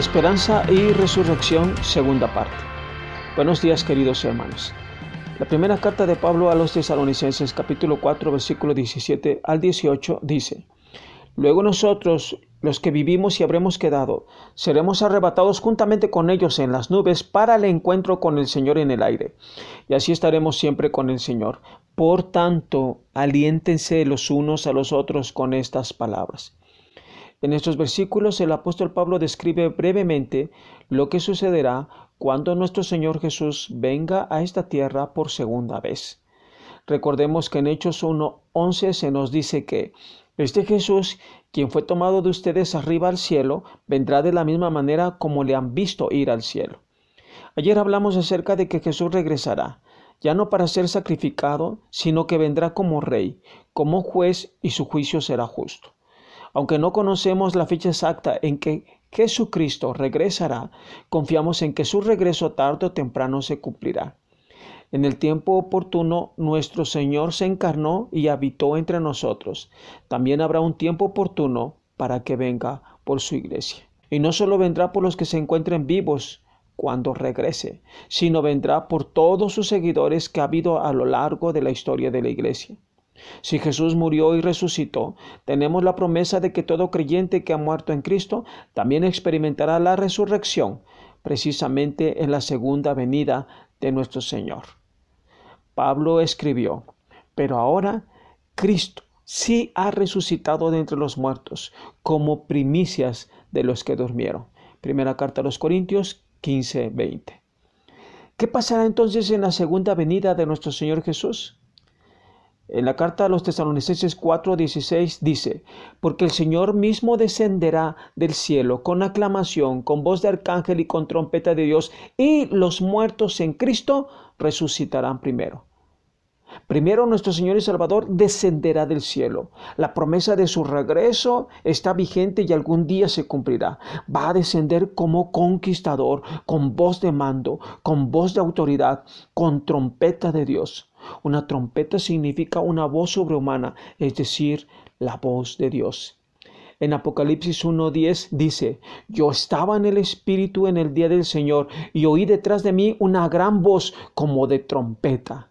Esperanza y Resurrección, segunda parte. Buenos días queridos hermanos. La primera carta de Pablo a los tesalonicenses capítulo 4 versículo 17 al 18 dice, Luego nosotros, los que vivimos y habremos quedado, seremos arrebatados juntamente con ellos en las nubes para el encuentro con el Señor en el aire, y así estaremos siempre con el Señor. Por tanto, aliéntense los unos a los otros con estas palabras. En estos versículos el apóstol Pablo describe brevemente lo que sucederá cuando nuestro Señor Jesús venga a esta tierra por segunda vez. Recordemos que en Hechos 1.11 se nos dice que este Jesús, quien fue tomado de ustedes arriba al cielo, vendrá de la misma manera como le han visto ir al cielo. Ayer hablamos acerca de que Jesús regresará, ya no para ser sacrificado, sino que vendrá como rey, como juez y su juicio será justo. Aunque no conocemos la fecha exacta en que Jesucristo regresará, confiamos en que su regreso tarde o temprano se cumplirá. En el tiempo oportuno nuestro Señor se encarnó y habitó entre nosotros. También habrá un tiempo oportuno para que venga por su iglesia. Y no solo vendrá por los que se encuentren vivos cuando regrese, sino vendrá por todos sus seguidores que ha habido a lo largo de la historia de la iglesia. Si Jesús murió y resucitó, tenemos la promesa de que todo creyente que ha muerto en Cristo también experimentará la resurrección, precisamente en la segunda venida de nuestro Señor. Pablo escribió, pero ahora Cristo sí ha resucitado de entre los muertos, como primicias de los que durmieron. Primera carta a los Corintios 15, 20. ¿Qué pasará entonces en la segunda venida de nuestro Señor Jesús? En la carta a los tesalonicenses 4:16 dice, porque el Señor mismo descenderá del cielo con aclamación, con voz de arcángel y con trompeta de Dios, y los muertos en Cristo resucitarán primero. Primero nuestro Señor y Salvador descenderá del cielo. La promesa de su regreso está vigente y algún día se cumplirá. Va a descender como conquistador, con voz de mando, con voz de autoridad, con trompeta de Dios. Una trompeta significa una voz sobrehumana, es decir, la voz de Dios. En Apocalipsis 1.10 dice, yo estaba en el Espíritu en el día del Señor y oí detrás de mí una gran voz como de trompeta.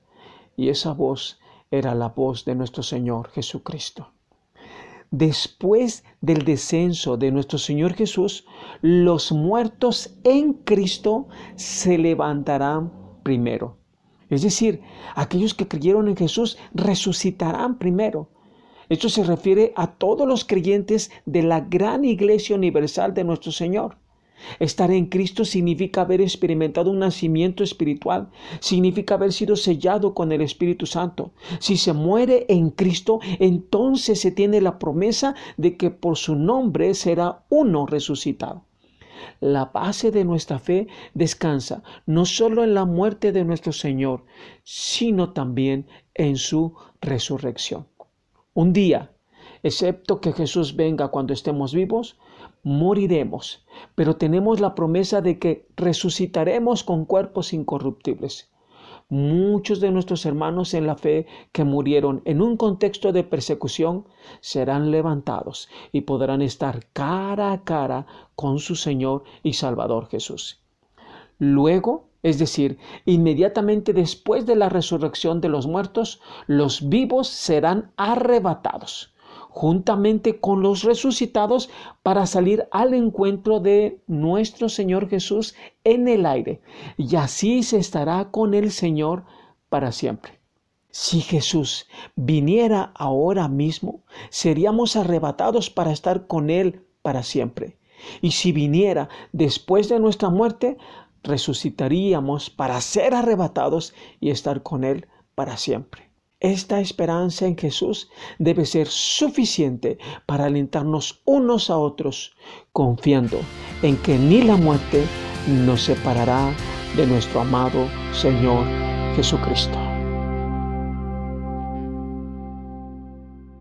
Y esa voz era la voz de nuestro Señor Jesucristo. Después del descenso de nuestro Señor Jesús, los muertos en Cristo se levantarán primero. Es decir, aquellos que creyeron en Jesús resucitarán primero. Esto se refiere a todos los creyentes de la gran iglesia universal de nuestro Señor. Estar en Cristo significa haber experimentado un nacimiento espiritual, significa haber sido sellado con el Espíritu Santo. Si se muere en Cristo, entonces se tiene la promesa de que por su nombre será uno resucitado. La base de nuestra fe descansa no solo en la muerte de nuestro Señor, sino también en su resurrección. Un día, excepto que Jesús venga cuando estemos vivos, moriremos, pero tenemos la promesa de que resucitaremos con cuerpos incorruptibles. Muchos de nuestros hermanos en la fe que murieron en un contexto de persecución serán levantados y podrán estar cara a cara con su Señor y Salvador Jesús. Luego, es decir, inmediatamente después de la resurrección de los muertos, los vivos serán arrebatados juntamente con los resucitados para salir al encuentro de nuestro Señor Jesús en el aire. Y así se estará con el Señor para siempre. Si Jesús viniera ahora mismo, seríamos arrebatados para estar con Él para siempre. Y si viniera después de nuestra muerte, resucitaríamos para ser arrebatados y estar con Él para siempre. Esta esperanza en Jesús debe ser suficiente para alentarnos unos a otros, confiando en que ni la muerte nos separará de nuestro amado Señor Jesucristo.